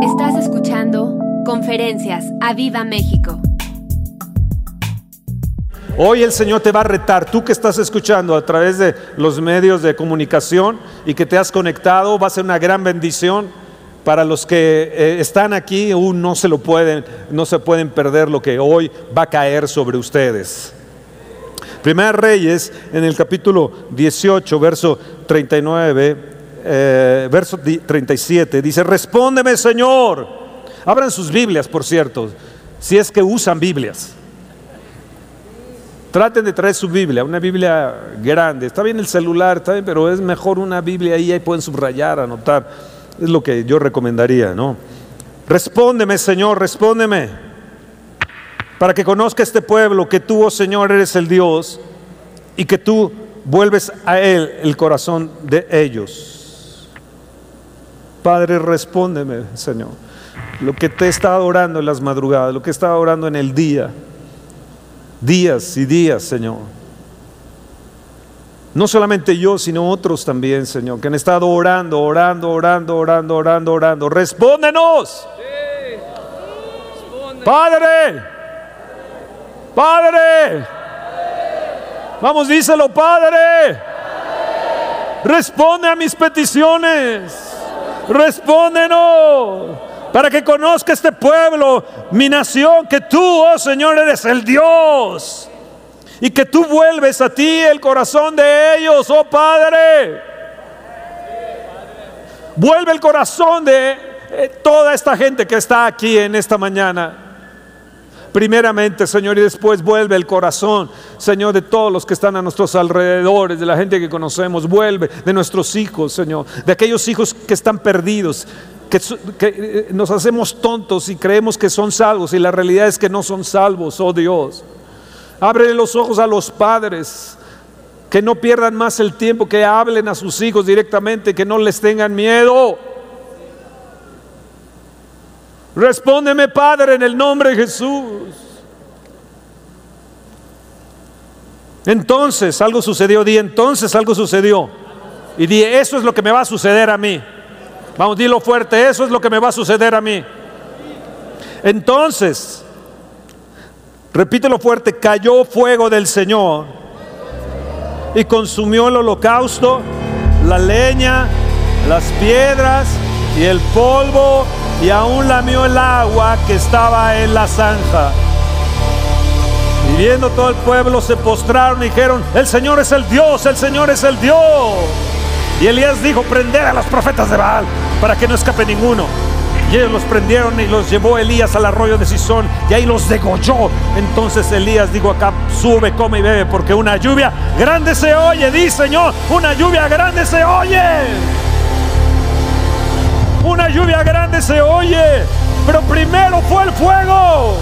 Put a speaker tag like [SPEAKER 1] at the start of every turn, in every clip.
[SPEAKER 1] Estás escuchando Conferencias a Viva México.
[SPEAKER 2] Hoy el Señor te va a retar, tú que estás escuchando a través de los medios de comunicación y que te has conectado, va a ser una gran bendición para los que eh, están aquí, aún no se lo pueden, no se pueden perder lo que hoy va a caer sobre ustedes. Primera Reyes, en el capítulo 18, verso 39, eh, verso 37, dice, respóndeme Señor. Abran sus Biblias, por cierto, si es que usan Biblias. Traten de traer su Biblia, una Biblia grande. Está bien el celular, está bien, pero es mejor una Biblia ahí, ahí pueden subrayar, anotar. Es lo que yo recomendaría, ¿no? Respóndeme, Señor, respóndeme. Para que conozca este pueblo que tú, oh Señor, eres el Dios y que tú vuelves a Él el corazón de ellos. Padre, respóndeme, Señor. Lo que te está orando en las madrugadas, lo que está orando en el día. Días y días, Señor. No solamente yo, sino otros también, Señor, que han estado orando, orando, orando, orando, orando, orando. Respóndenos. Padre. Padre. Vamos, díselo, Padre. Responde a mis peticiones. Respóndenos. Para que conozca este pueblo, mi nación, que tú, oh Señor, eres el Dios y que tú vuelves a ti el corazón de ellos, oh Padre. Vuelve el corazón de eh, toda esta gente que está aquí en esta mañana. Primeramente, Señor, y después vuelve el corazón, Señor, de todos los que están a nuestros alrededores, de la gente que conocemos, vuelve de nuestros hijos, Señor, de aquellos hijos que están perdidos, que, que, eh, nos hacemos tontos y creemos que son salvos y la realidad es que no son salvos, oh Dios. Abre los ojos a los padres. Que no pierdan más el tiempo, que hablen a sus hijos directamente, que no les tengan miedo. Respóndeme, Padre, en el nombre de Jesús. Entonces algo sucedió, di entonces algo sucedió. Y di, eso es lo que me va a suceder a mí. Vamos, dilo fuerte, eso es lo que me va a suceder a mí. Entonces, repítelo fuerte, cayó fuego del Señor y consumió el holocausto, la leña, las piedras y el polvo y aún lamió el agua que estaba en la zanja. Y viendo todo el pueblo se postraron y dijeron, el Señor es el Dios, el Señor es el Dios. Y Elías dijo, prender a los profetas de Baal para que no escape ninguno. Y ellos los prendieron y los llevó Elías al arroyo de Sison y ahí los degolló. Entonces Elías dijo acá, sube, come y bebe, porque una lluvia grande se oye, dice Señor, una lluvia grande se oye. Una lluvia grande se oye, pero primero fue el fuego.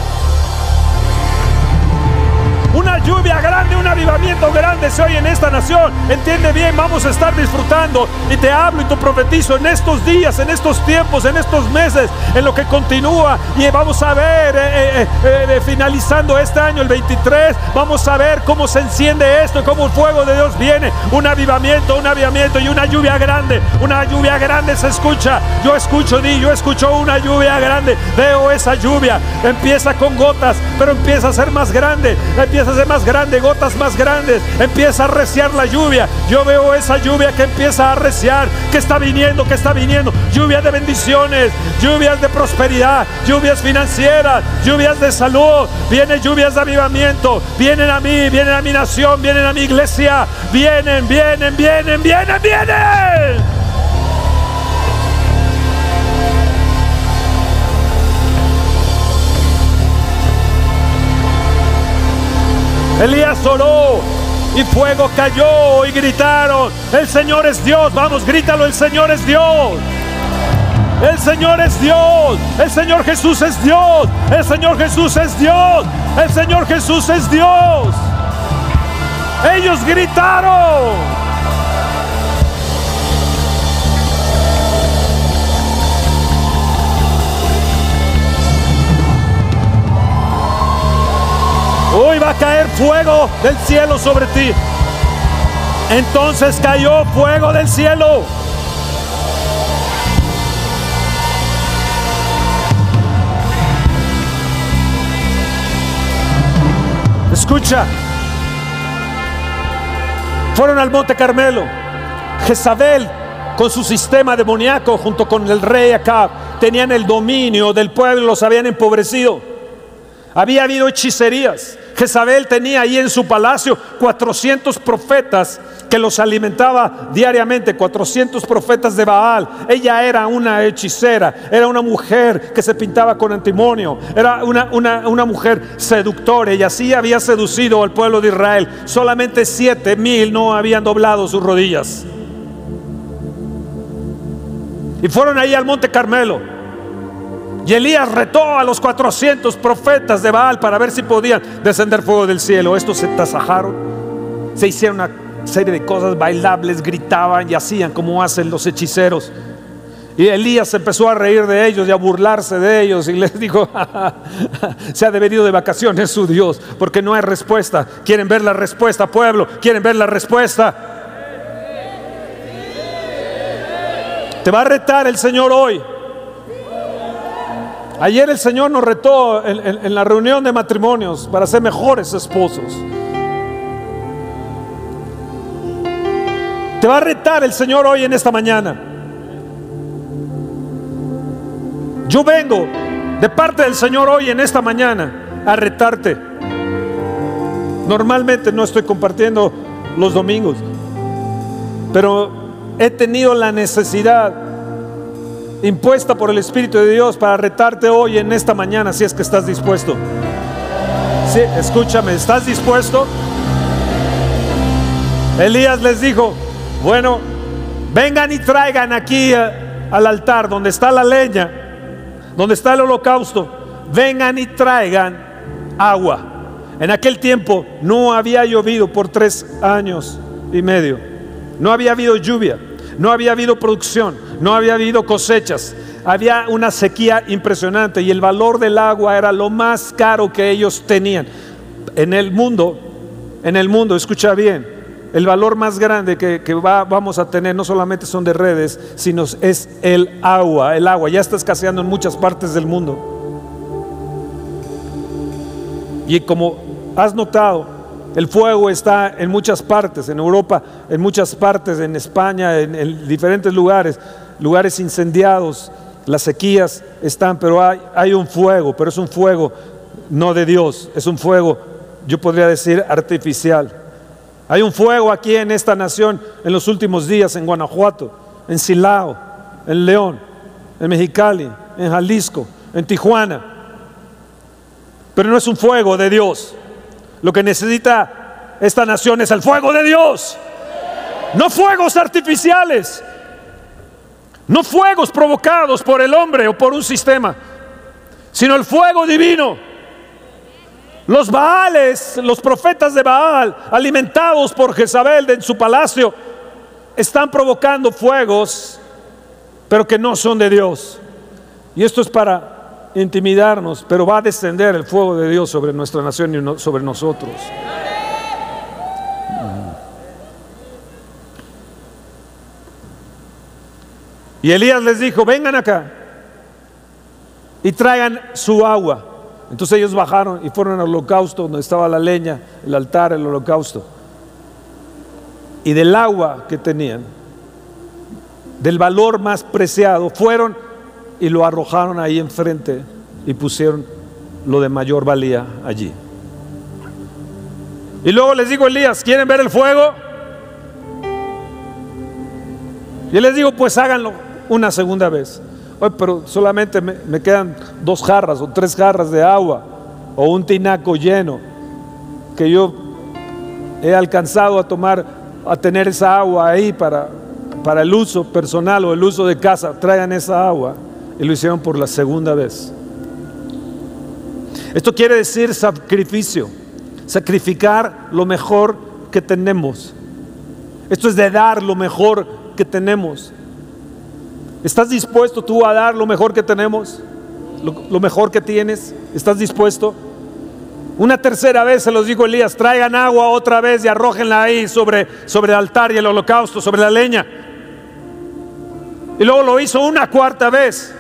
[SPEAKER 2] Una lluvia grande, un avivamiento grande se oye en esta nación. Entiende bien, vamos a estar disfrutando. Y te hablo y te profetizo en estos días, en estos tiempos, en estos meses, en lo que continúa. Y vamos a ver, eh, eh, eh, finalizando este año, el 23, vamos a ver cómo se enciende esto cómo el fuego de Dios viene. Un avivamiento, un avivamiento y una lluvia grande. Una lluvia grande se escucha. Yo escucho, di, yo escucho una lluvia grande. Veo esa lluvia. Empieza con gotas, pero empieza a ser más grande. Empieza a ser más grande, gotas más grandes. Empieza a arreciar la lluvia. Yo veo esa lluvia que empieza a arreciar, que está viniendo, que está viniendo. Lluvia de bendiciones, lluvias de prosperidad, lluvias financieras, lluvias de salud. Vienen lluvias de avivamiento. Vienen a mí, vienen a mi nación, vienen a mi iglesia. Vienen, vienen, vienen, vienen, vienen. Elías oró y fuego cayó y gritaron, el Señor es Dios, vamos, grítalo, el Señor es Dios. El Señor es Dios, el Señor Jesús es Dios, el Señor Jesús es Dios, el Señor Jesús es Dios. Ellos gritaron. Hoy va a caer fuego del cielo sobre ti. Entonces cayó fuego del cielo. Escucha. Fueron al monte Carmelo. Jezabel, con su sistema demoníaco, junto con el rey Acab, tenían el dominio del pueblo, los habían empobrecido. Había habido hechicerías. Jezabel tenía ahí en su palacio 400 profetas que los alimentaba diariamente, 400 profetas de Baal. Ella era una hechicera, era una mujer que se pintaba con antimonio, era una, una, mujer seductora y así había seducido al pueblo de Israel. Solamente siete mil no habían doblado sus rodillas. Y fueron ahí al monte Carmelo. Y Elías retó a los 400 profetas de Baal para ver si podían descender fuego del cielo. Estos se tasajaron, se hicieron una serie de cosas bailables, gritaban y hacían como hacen los hechiceros. Y Elías empezó a reír de ellos y a burlarse de ellos y les dijo, se ha devenido de vacaciones su Dios, porque no hay respuesta. ¿Quieren ver la respuesta, pueblo? ¿Quieren ver la respuesta? Te va a retar el Señor hoy. Ayer el Señor nos retó en, la reunión de matrimonios para ser mejores esposos. Te va a retar el Señor hoy en esta mañana. Yo vengo de parte del Señor hoy en esta mañana a retarte. Normalmente no estoy compartiendo los domingos, pero he tenido la necesidad impuesta por el Espíritu de Dios para retarte hoy en esta mañana si es que estás dispuesto. Sí, escúchame, ¿estás dispuesto? Elías les dijo, bueno, vengan y traigan aquí eh, al altar donde está la leña, donde está el holocausto, vengan y traigan agua. En aquel tiempo no había llovido por tres años y medio, no había habido lluvia. No había habido producción, no había habido cosechas. Había una sequía impresionante y el valor del agua era lo más caro que ellos tenían. En el mundo, en el mundo, escucha bien, el valor más grande que, vamos a tener no solamente son de redes, sino es el agua. El agua ya está escaseando en muchas partes del mundo. Y como has notado, el fuego está en muchas partes, en Europa, en muchas partes, en España, en, diferentes lugares, lugares incendiados, las sequías están, pero hay, un fuego, pero es un fuego no de Dios, es un fuego, yo podría decir, artificial. Hay un fuego aquí en esta nación en los últimos días, en Guanajuato, en Silao, en León, en Mexicali, en Jalisco, en Tijuana. Pero no es un fuego de Dios. Lo que necesita esta nación es el fuego de Dios. No fuegos artificiales. No fuegos provocados por el hombre o por un sistema, sino el fuego divino. Los Baales, los profetas de Baal, alimentados por Jezabel en su palacio, están provocando fuegos, pero que no son de Dios. Y esto es para intimidarnos, pero va a descender el fuego de Dios sobre nuestra nación y sobre nosotros. Y Elías les dijo, vengan acá y traigan su agua. Entonces ellos bajaron y fueron al holocausto donde estaba la leña, el altar, el holocausto. Y del agua que tenían, del valor más preciado, fueron y lo arrojaron ahí enfrente y pusieron lo de mayor valía allí. Y luego les digo, Elías, ¿quieren ver el fuego? Y les digo, pues háganlo una segunda vez. Pero solamente me, me, quedan dos jarras o tres jarras de agua o un tinaco lleno que yo he alcanzado a tomar, a tener esa agua ahí para, para el uso personal o el uso de casa. Traigan esa agua. Y lo hicieron por la segunda vez. Esto quiere decir sacrificio, sacrificar lo mejor que tenemos. Esto es de dar lo mejor que tenemos. ¿Estás dispuesto tú a dar lo mejor que tenemos? Lo, mejor que tienes. ¿Estás dispuesto? Una tercera vez se los dijo Elías, traigan agua otra vez y arrójenla ahí sobre, sobre el altar y el holocausto, sobre la leña. Y luego lo hizo una cuarta vez.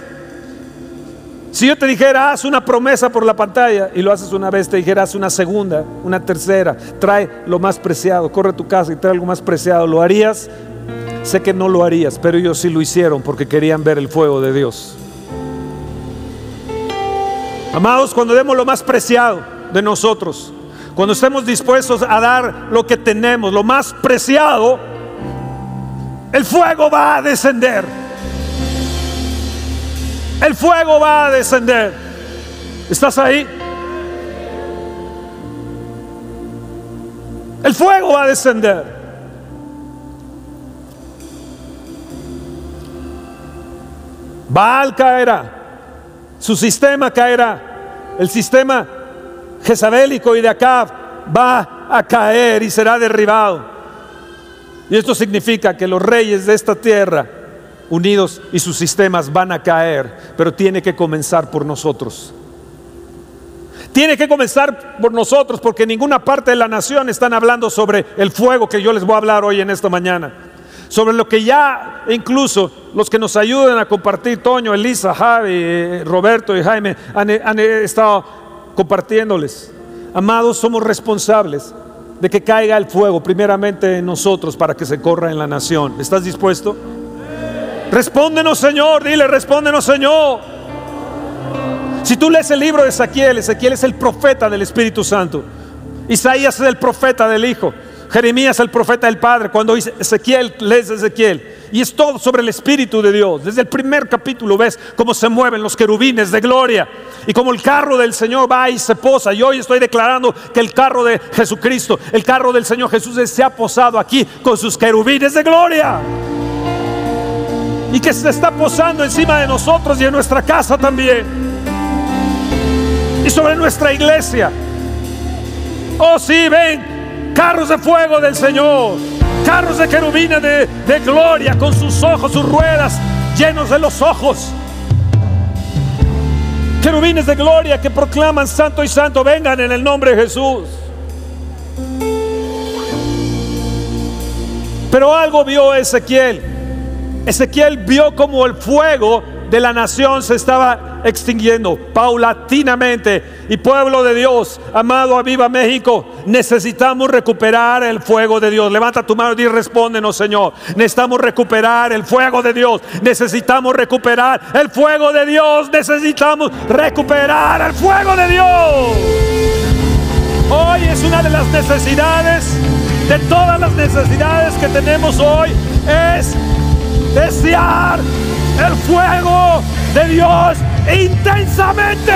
[SPEAKER 2] Si yo te dijera, haz una promesa por la pantalla y lo haces una vez, te dijera, haz una segunda, una tercera, trae lo más preciado, corre a tu casa y trae algo más preciado, ¿lo harías? Sé que no lo harías, pero ellos sí lo hicieron porque querían ver el fuego de Dios. Amados, cuando demos lo más preciado de nosotros, cuando estemos dispuestos a dar lo que tenemos, lo más preciado, el fuego va a descender. El fuego va a descender. ¿Estás ahí? El fuego va a descender. Baal caerá. Su sistema caerá. El sistema jezabélico y de Acab va a caer y será derribado. Y esto significa que los reyes de esta tierra unidos y sus sistemas van a caer, pero tiene que comenzar por nosotros. Tiene que comenzar por nosotros porque ninguna parte de la nación están hablando sobre el fuego que yo les voy a hablar hoy en esta mañana. Sobre lo que ya incluso los que nos ayudan a compartir, Toño, Elisa, Javi, Roberto y Jaime, han, estado compartiéndoles. Amados, somos responsables de que caiga el fuego primeramente en nosotros para que se corra en la nación. ¿Estás dispuesto? Respóndenos, Señor. Dile, respóndenos, Señor. Si tú lees el libro de Ezequiel, Ezequiel es el profeta del Espíritu Santo. Isaías es el profeta del Hijo. Jeremías el profeta del Padre. Cuando dice Ezequiel, lees Ezequiel. Y es todo sobre el Espíritu de Dios. Desde el primer capítulo ves cómo se mueven los querubines de gloria. Y cómo el carro del Señor va y se posa. Y hoy estoy declarando que el carro de Jesucristo, el carro del Señor Jesús se ha posado aquí con sus querubines de gloria y que se está posando encima de nosotros y en nuestra casa también. Y sobre nuestra iglesia. Oh sí, ven, carros de fuego del Señor, carros de querubines de, de gloria con sus ojos, sus ruedas llenos de los ojos. Querubines de gloria que proclaman santo y santo, vengan en el nombre de Jesús. Pero algo vio Ezequiel Ezequiel vio como el fuego de la nación se estaba extinguiendo paulatinamente. Y pueblo de Dios, amado, aviva México, necesitamos recuperar el fuego de Dios. Levanta tu mano y respóndenos, Señor. Necesitamos recuperar el fuego de Dios. Necesitamos recuperar el fuego de Dios. Necesitamos recuperar el fuego de Dios. Hoy es una de las necesidades, de todas las necesidades que tenemos hoy, es desear el fuego de Dios intensamente.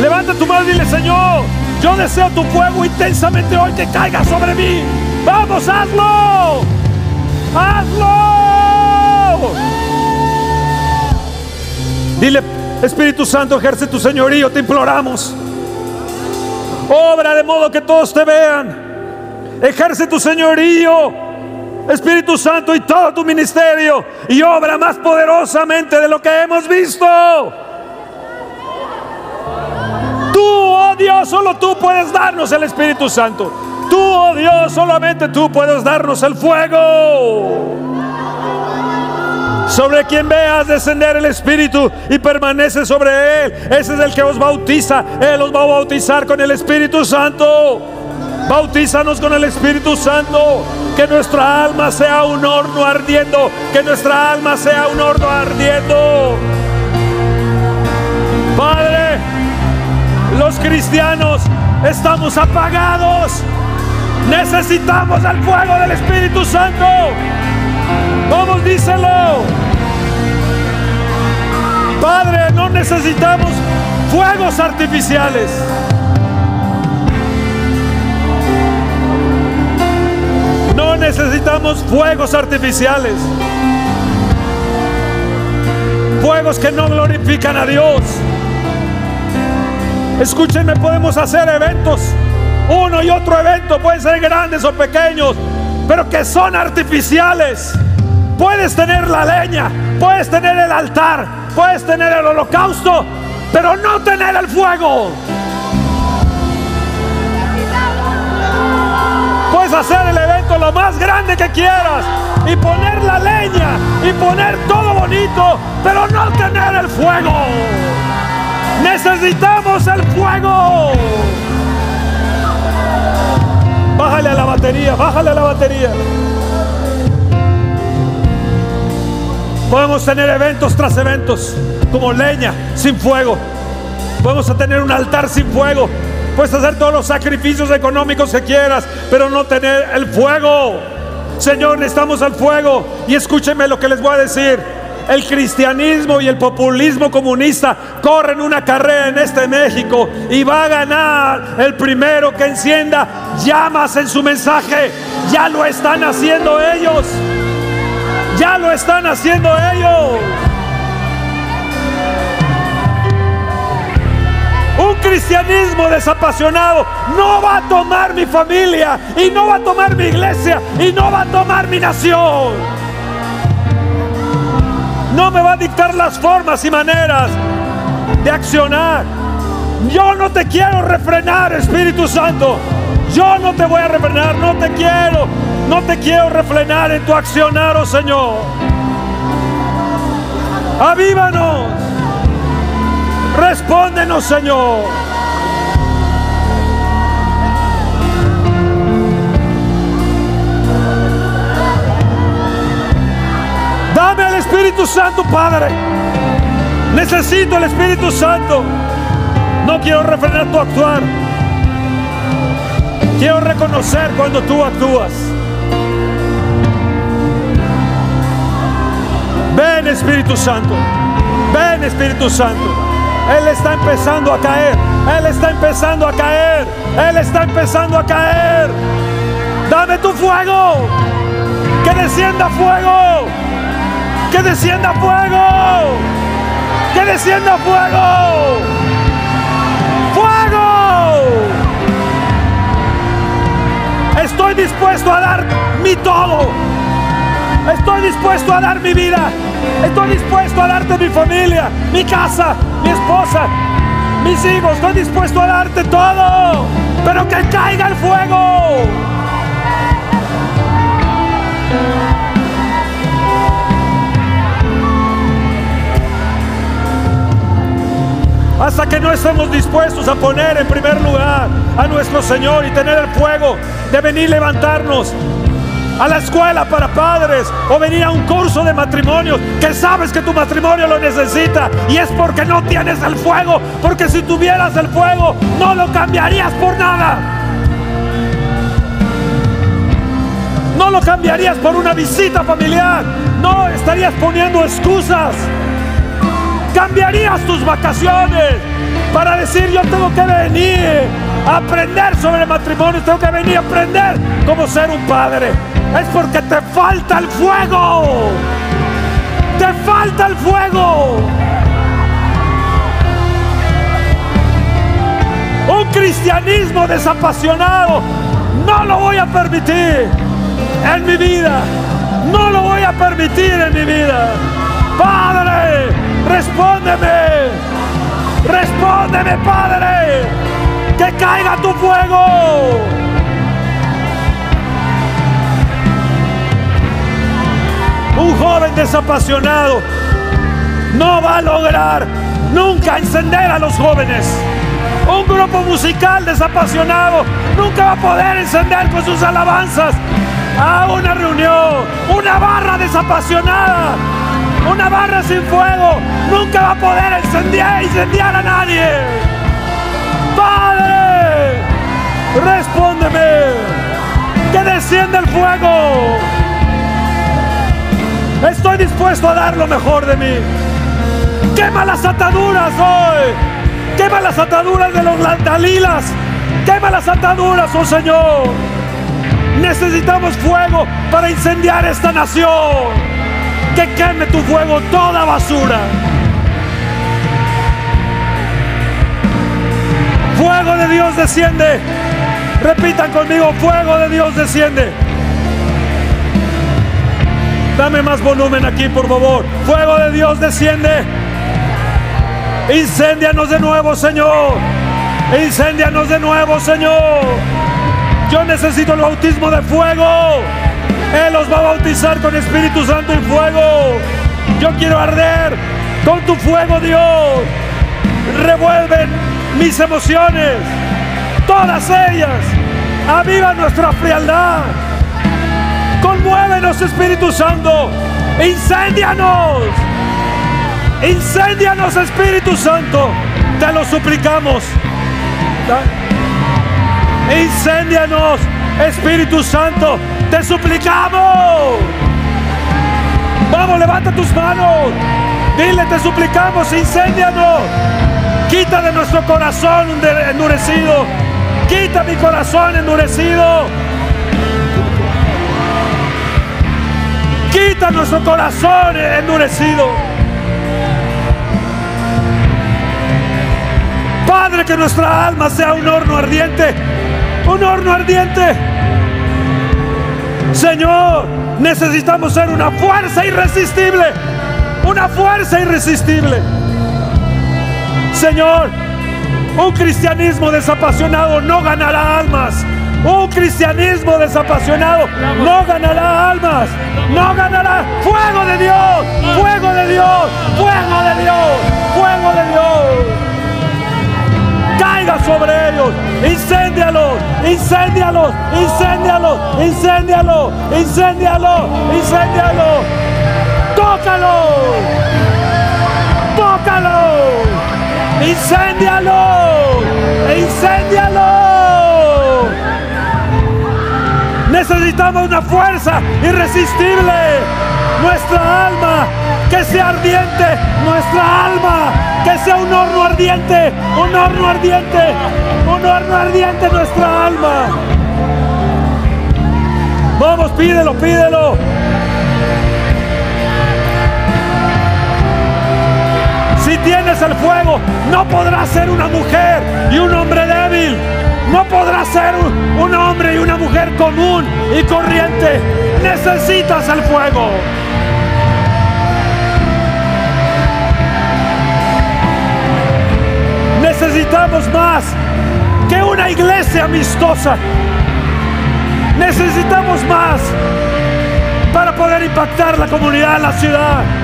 [SPEAKER 2] Levanta tu mano y dile, Señor, yo deseo tu fuego intensamente hoy que caiga sobre mí. Vamos, hazlo. Hazlo. Dile, Espíritu Santo, ejerce tu señorío, te imploramos. Obra de modo que todos te vean. Ejerce tu señorío, Espíritu Santo, y todo tu ministerio. Y obra más poderosamente de lo que hemos visto. Tú, oh Dios, solo tú puedes darnos el Espíritu Santo. Tú, oh Dios, solamente tú puedes darnos el fuego. Sobre quien veas descender el Espíritu y permanece sobre él. Ese es el que os bautiza. Él os va a bautizar con el Espíritu Santo. Bautízanos con el Espíritu Santo. Que nuestra alma sea un horno ardiendo. Que nuestra alma sea un horno ardiendo. Padre, los cristianos estamos apagados. Necesitamos el fuego del Espíritu Santo. Vamos, díselo. Padre, no necesitamos fuegos artificiales. No necesitamos fuegos artificiales. Fuegos que no glorifican a Dios. Escúchenme, podemos hacer eventos. Uno y otro evento, pueden ser grandes o pequeños, pero que son artificiales. Puedes tener la leña, puedes tener el altar, puedes tener el holocausto, pero no tener el fuego. Hacer el evento lo más grande que quieras y poner la leña y poner todo bonito, pero no tener el fuego. Necesitamos el fuego. Bájale a la batería, bájale a la batería. Podemos tener eventos tras eventos, como leña sin fuego. Podemos tener un altar sin fuego. Puedes hacer todos los sacrificios económicos que quieras, pero no tener el fuego. Señor, necesitamos el fuego. Y escúchenme lo que les voy a decir. El cristianismo y el populismo comunista corren una carrera en este México y va a ganar el primero que encienda llamas en su mensaje. Ya lo están haciendo ellos. Ya lo están haciendo ellos. Un cristianismo desapasionado no va a tomar mi familia y no va a tomar mi iglesia y no va a tomar mi nación. No me va a dictar las formas y maneras de accionar. Yo no te quiero refrenar, Espíritu Santo. Yo no te voy a refrenar, no te quiero. No te quiero refrenar en tu accionar, oh Señor. Avívanos. Respóndenos, Señor. Dame al Espíritu Santo, Padre. Necesito el Espíritu Santo. No quiero refrenar tu actuar. Quiero reconocer cuando tú actúas. Ven Espíritu Santo. Ven Espíritu Santo. Él está empezando a caer. Él está empezando a caer. Él está empezando a caer. Dame tu fuego. Que descienda fuego. Que descienda fuego. Que descienda fuego. Fuego. Estoy dispuesto a dar mi todo. Estoy dispuesto a dar mi vida. Estoy dispuesto a darte mi familia, mi casa, mi esposa, mis hijos. Estoy dispuesto a darte todo. Pero que caiga el fuego. Hasta que no estemos dispuestos a poner en primer lugar a nuestro Señor y tener el fuego de venir levantarnos a la escuela para padres o venir a un curso de matrimonios que sabes que tu matrimonio lo necesita y es porque no tienes el fuego, porque si tuvieras el fuego no lo cambiarías por nada. No lo cambiarías por una visita familiar, no estarías poniendo excusas. Cambiarías tus vacaciones para decir yo tengo que venir aprender sobre matrimonio, tengo que venir a aprender cómo ser un padre es porque te falta el fuego. Te falta el fuego. Un cristianismo desapasionado no lo voy a permitir en mi vida. No lo voy a permitir en mi vida. Padre, respóndeme. Respóndeme, Padre. Que caiga tu fuego. Un joven desapasionado no va a lograr nunca encender a los jóvenes. Un grupo musical desapasionado nunca va a poder encender con sus alabanzas a una reunión. Una barra desapasionada, una barra sin fuego, nunca va a poder encender, incendiar a nadie. Padre, respóndeme, que desciende el fuego. Estoy dispuesto a dar lo mejor de mí. Quema las ataduras hoy. Quema las ataduras de los dalilas. Quema las ataduras, oh Señor. Necesitamos fuego para incendiar esta nación. Que queme tu fuego toda basura. Fuego de Dios desciende. Repitan conmigo, fuego de Dios desciende. Dame más volumen aquí, por favor. Fuego de Dios desciende. Incendianos de nuevo, Señor. Incendianos de nuevo, Señor. Yo necesito el bautismo de fuego. Él los va a bautizar con Espíritu Santo y fuego. Yo quiero arder con tu fuego, Dios. Revuelven mis emociones, todas ellas. Aviva nuestra frialdad. Conmuévenos, Espíritu Santo. Incendianos. Incendianos, Espíritu Santo. Te lo suplicamos. Incendianos, Espíritu Santo. Te suplicamos. Vamos, levanta tus manos. Dile, te suplicamos, incendianos. Quita de nuestro corazón endurecido. Quita mi corazón endurecido. Quita nuestro corazón endurecido. Padre, que nuestra alma sea un horno ardiente. Un horno ardiente. Señor, necesitamos ser una fuerza irresistible. Una fuerza irresistible. Señor, un cristianismo desapasionado no ganará almas. Un cristianismo desapasionado no ganará almas. No ganará fuego de Dios. Fuego de Dios. Fuego de Dios. Fuego de Dios. Caiga sobre ellos. Incéndialos. Incéndialos. Incéndialos. Incéndialos. Incéndialos. Incéndialos. Tócalo. Tócalo. Incéndialo. Incéndialo. Necesitamos una fuerza irresistible. Nuestra alma que sea ardiente. Nuestra alma que sea un horno ardiente. Un horno ardiente. Un horno ardiente nuestra alma. Vamos, pídelo, pídelo. Si tienes el fuego, no podrás ser una mujer y un hombre débil. No podrás ser un hombre y una mujer común y corriente. Necesitas el fuego. Necesitamos más que una iglesia amistosa. Necesitamos más para poder impactar la comunidad, la ciudad.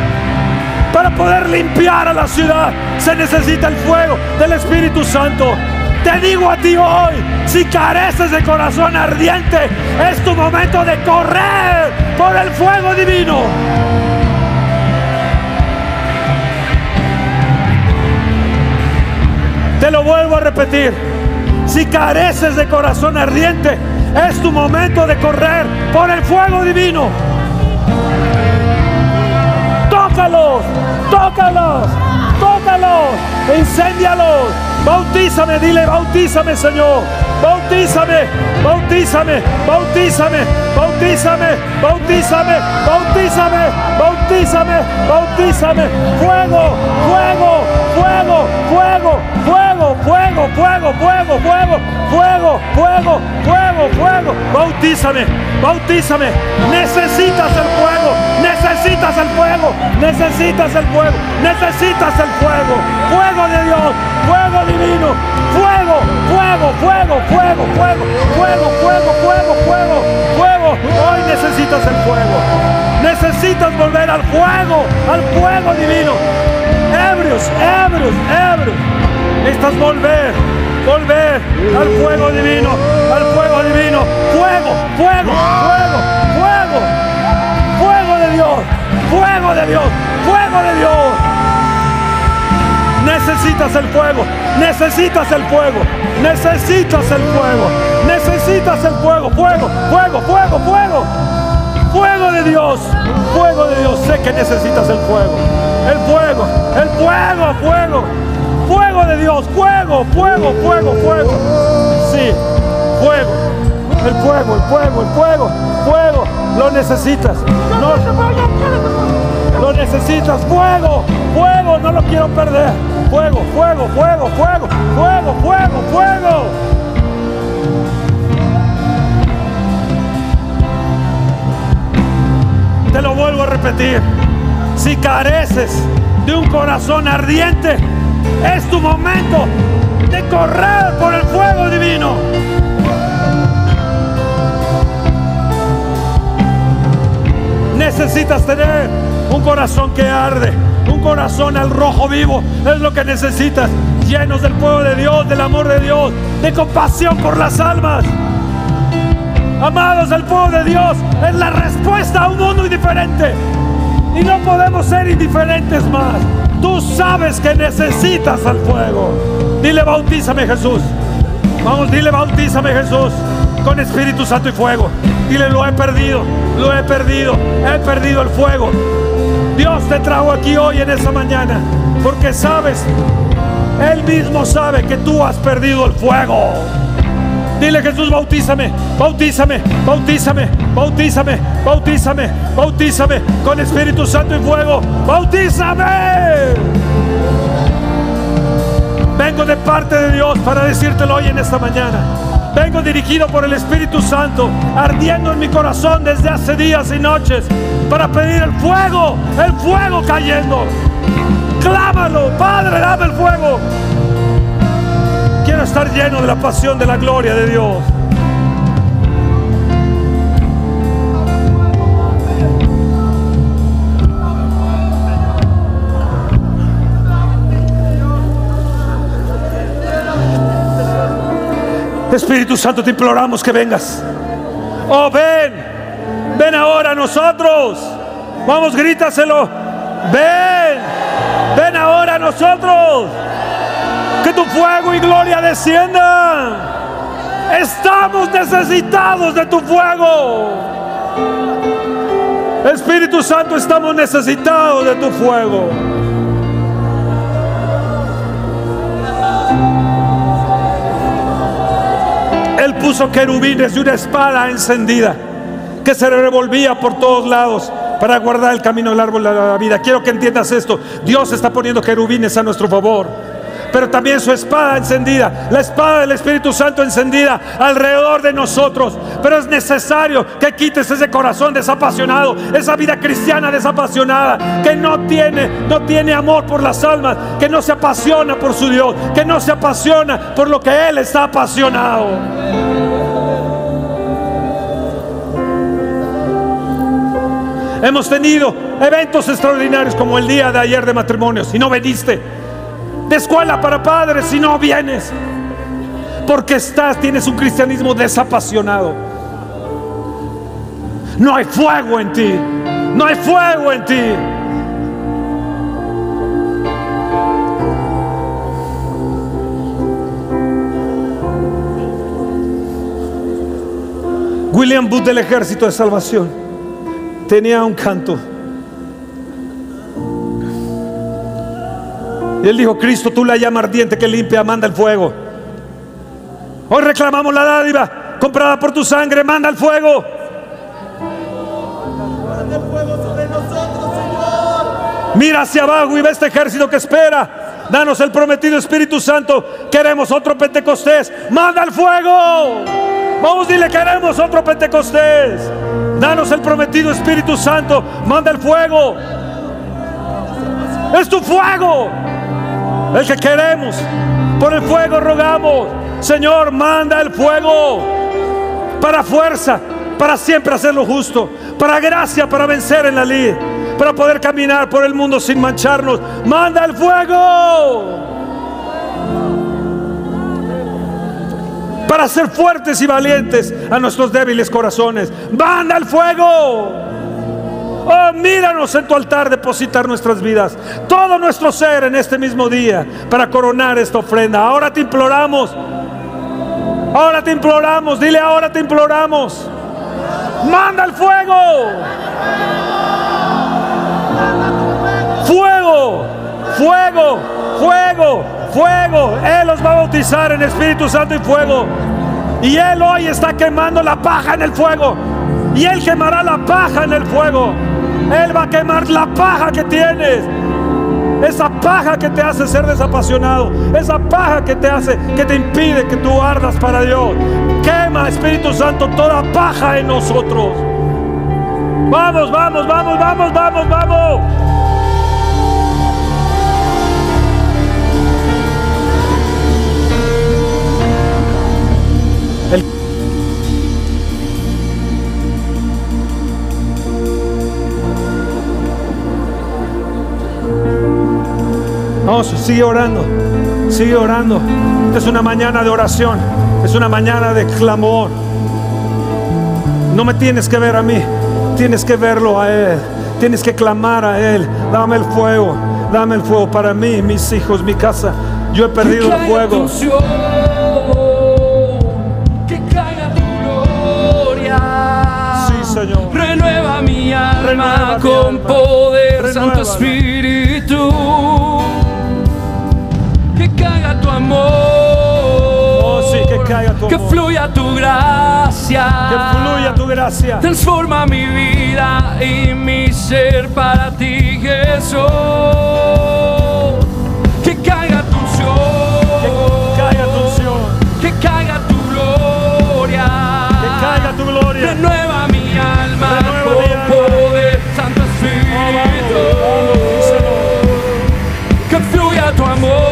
[SPEAKER 2] Para poder limpiar a la ciudad se necesita el fuego del Espíritu Santo. Te digo a ti hoy, si careces de corazón ardiente, es tu momento de correr por el fuego divino. Te lo vuelvo a repetir. Si careces de corazón ardiente, es tu momento de correr por el fuego divino. Tócalos, tócalos, tócalos, incendialos. Bautízame, dile, bautízame, Señor. Bautízame, bautízame, bautízame, bautízame, bautízame, bautízame, bautízame, bautízame. Fuego, fuego, fuego, fuego, fuego, fuego, fuego, fuego, fuego, fuego, fuego, fuego, fuego. Bautízame, bautízame. Necesitas el fuego, necesitas el fuego, necesitas el fuego, necesitas el fuego. Fuego de Dios, fuego divino, fuego, fuego, fuego, fuego, fuego, fuego, fuego, fuego, fuego, fuego. Hoy necesitas el fuego. Necesitas volver al fuego, al fuego divino. Ebrios, ebrios, ebrios. Necesitas volver, volver al fuego divino, al fuego divino. Fuego, fuego, fuego, fuego. Fuego de Dios, fuego de Dios. Necesitas el fuego, necesitas el fuego, necesitas el fuego, necesitas el fuego, fuego, fuego, fuego, fuego, fuego de Dios, fuego de Dios. Sé que necesitas el fuego, el fuego, el fuego, fuego, fuego de Dios, fuego, fuego, fuego, fuego. Sí, fuego, el fuego, el fuego, el fuego, fuego. Lo necesitas. No, lo necesitas. Fuego, fuego, no lo quiero perder. Fuego, fuego, fuego, fuego, fuego, fuego, fuego. Te lo vuelvo a repetir. Si careces de un corazón ardiente, es tu momento de correr por el fuego divino. Necesitas tener un corazón que arde, un corazón al rojo vivo. Es lo que necesitas, llenos del fuego de Dios, del amor de Dios, de compasión por las almas. Amados, el fuego de Dios es la respuesta a un mundo indiferente. Y no podemos ser indiferentes más. Tú sabes que necesitas al fuego. Dile, bautízame Jesús. Vamos, dile, bautízame Jesús con Espíritu Santo y fuego. Dile, lo he perdido, lo he perdido, he perdido el fuego. Dios te trajo aquí hoy en esa mañana porque sabes, Él mismo sabe que tú has perdido el fuego. Dile Jesús, bautízame, bautízame, bautízame, bautízame, bautízame, bautízame con Espíritu Santo y fuego. Bautízame. Vengo de parte de Dios para decírtelo hoy en esta mañana. Vengo dirigido por el Espíritu Santo, ardiendo en mi corazón desde hace días y noches, para pedir el fuego, el fuego cayendo. Clámalo, Padre, dame el fuego. Quiero estar lleno de la pasión de la gloria de Dios. Espíritu Santo, te imploramos que vengas. Oh, ven, ven ahora a nosotros. Vamos, grítaselo. Ven, ven ahora a nosotros. Que tu fuego y gloria desciendan. Estamos necesitados de tu fuego. Espíritu Santo, estamos necesitados de tu fuego. Él puso querubines y una espada encendida que se revolvía por todos lados para guardar el camino del árbol de la vida. Quiero que entiendas esto. Dios está poniendo querubines a nuestro favor. Pero también su espada encendida, la espada del Espíritu Santo encendida alrededor de nosotros. Pero es necesario que quites ese corazón desapasionado, esa vida cristiana desapasionada, que no tiene, no tiene amor por las almas, que no se apasiona por su Dios, que no se apasiona por lo que Él está apasionado. Hemos tenido eventos extraordinarios como el día de ayer de matrimonios y no veniste. De escuela para padres si no vienes. Porque estás, tienes un cristianismo desapasionado. No hay fuego en ti. No hay fuego en ti. William Booth del Ejército de Salvación tenía un canto. Y él dijo, Cristo, tú la llama ardiente que limpia, manda el fuego. Hoy reclamamos la dádiva comprada por tu sangre, manda el fuego. Mira hacia abajo y ve este ejército que espera. Danos el prometido Espíritu Santo. Queremos otro Pentecostés. Manda el fuego. Vamos, dile, queremos otro Pentecostés. Danos el prometido Espíritu Santo. Manda el fuego. Es tu fuego. El que queremos. Por el fuego rogamos. Señor, manda el fuego. Para fuerza. Para siempre hacer lo justo. Para gracia. Para vencer en la lid. Para poder caminar por el mundo sin mancharnos. Manda el fuego. para ser fuertes y valientes a nuestros débiles corazones. Manda el fuego. Oh, míranos en tu altar depositar nuestras vidas, todo nuestro ser en este mismo día para coronar esta ofrenda. Ahora te imploramos, ahora te imploramos, dile ahora te imploramos. Manda el fuego. Fuego, fuego, fuego, fuego. Él los va a bautizar en Espíritu Santo y fuego. Y Él hoy está quemando la paja en el fuego. Y Él quemará la paja en el fuego. Él va a quemar la paja que tienes. Esa paja que te hace ser desapasionado. Esa paja que te hace, que te impide que tú ardas para Dios. Quema, Espíritu Santo, toda paja en nosotros. Vamos, vamos, vamos, vamos, vamos, vamos. Vamos, sigue orando, sigue orando. Esta es una mañana de oración, es una mañana de clamor. No me tienes que ver a mí, tienes que verlo a Él, tienes que clamar a Él. Dame el fuego, dame el fuego para mí, mis hijos, mi casa. Yo he perdido el fuego.
[SPEAKER 3] Que caiga tu gloria.
[SPEAKER 2] Sí, Señor.
[SPEAKER 3] Renueva mi alma
[SPEAKER 2] Renueva mi
[SPEAKER 3] con
[SPEAKER 2] alma.
[SPEAKER 3] poder. Santo Espíritu. Amor.
[SPEAKER 2] Oh, sí, que caiga tu
[SPEAKER 3] Que fluya tu gracia.
[SPEAKER 2] Que fluya tu gracia.
[SPEAKER 3] Transforma mi vida y mi ser para ti, Jesús. Que caiga tu unción.
[SPEAKER 2] Que caiga tu unción.
[SPEAKER 3] Que caiga tu gloria.
[SPEAKER 2] Que caiga tu gloria.
[SPEAKER 3] Renueva mi alma
[SPEAKER 2] Renueva
[SPEAKER 3] con
[SPEAKER 2] mi alma.
[SPEAKER 3] poder, Santo
[SPEAKER 2] Oh,
[SPEAKER 3] Espíritu.
[SPEAKER 2] vamos, vamos, díselo.
[SPEAKER 3] Que fluya tu amor,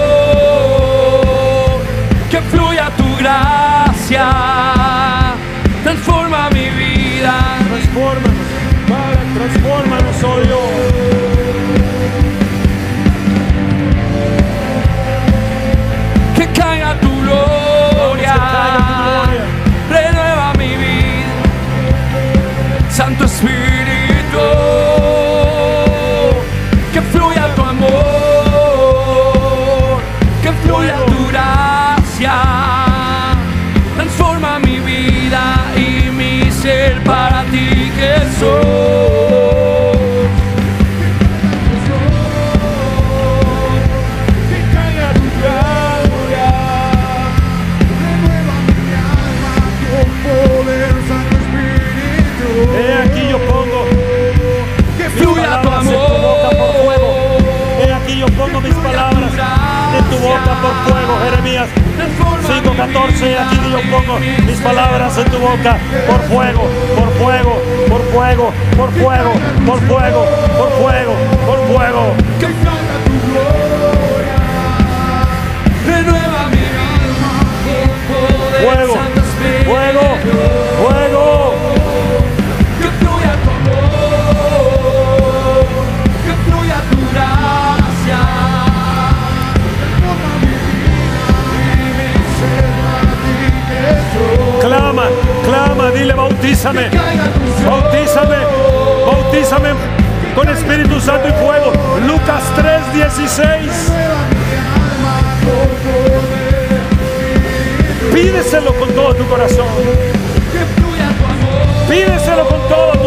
[SPEAKER 2] Board Pídeselo con todo tu corazón. Pídeselo con todo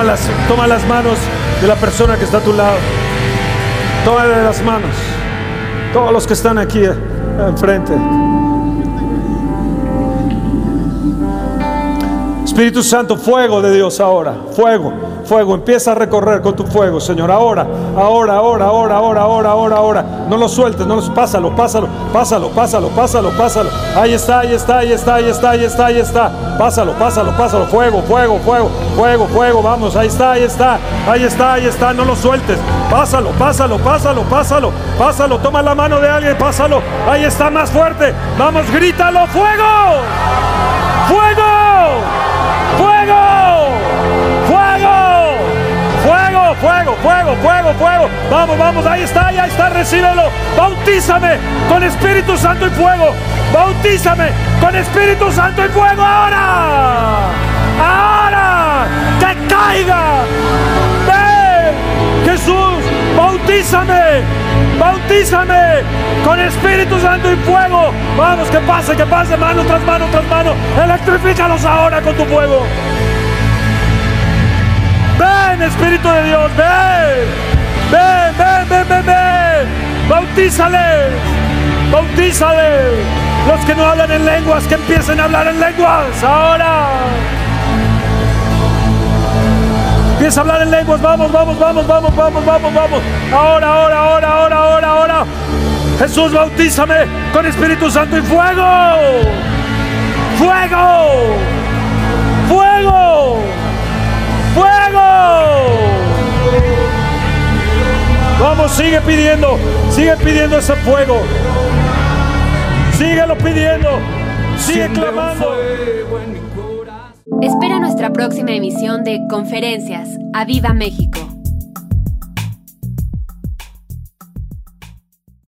[SPEAKER 2] Toma las, toma manos de la persona que está a tu lado. Tómale las manos. Todos los que están aquí eh, enfrente. Espíritu Santo, fuego de Dios ahora. Fuego, fuego. Empieza a recorrer con tu fuego, Señor. Ahora, ahora, ahora, ahora, ahora, ahora, ahora, ahora. No lo sueltes, no lo pásalo, pásalo, pásalo, pásalo, pásalo, pásalo. Ahí está, ahí está, ahí está, ahí está, ahí está, ahí está. Pásalo, pásalo, pásalo. Fuego, fuego, fuego, fuego, fuego. Vamos, ahí está, ahí está, ahí está, ahí está. No lo sueltes. Pásalo, pásalo, pásalo, pásalo, pásalo. Toma la mano de alguien, pásalo. Ahí está más fuerte. Vamos, grítalo, fuego. ¡Fuego! ¡Fuego! ¡Fuego! ¡Fuego! ¡Fuego! ¡Fuego! Vamos, vamos, ahí está, ahí está, recíbelo. Bautízame con Espíritu Santo y fuego. Bautízame con Espíritu Santo y fuego ahora. Ahora. Que caiga. Ven, Jesús, bautízame. Bautízame con Espíritu Santo y fuego. Vamos, que pase, que pase, mano tras mano tras mano. Electrifícalos ahora con tu fuego. Ven, Espíritu de Dios, ven. Ven, ven, ven, ven, ven. Bautízales. Bautízales. Los que no hablan en lenguas, que empiecen a hablar en lenguas. Ahora. Empieza a hablar en lenguas. Vamos, vamos, vamos, vamos, vamos, vamos, vamos. Ahora, ahora, ahora, ahora, ahora, ahora. Jesús, bautízame con Espíritu Santo y fuego. Fuego. Vamos, sigue pidiendo. Sigue pidiendo ese fuego. Síguelo pidiendo. Sigue clamando.
[SPEAKER 1] Espera nuestra próxima emisión de Conferencias. ¡A Viva México!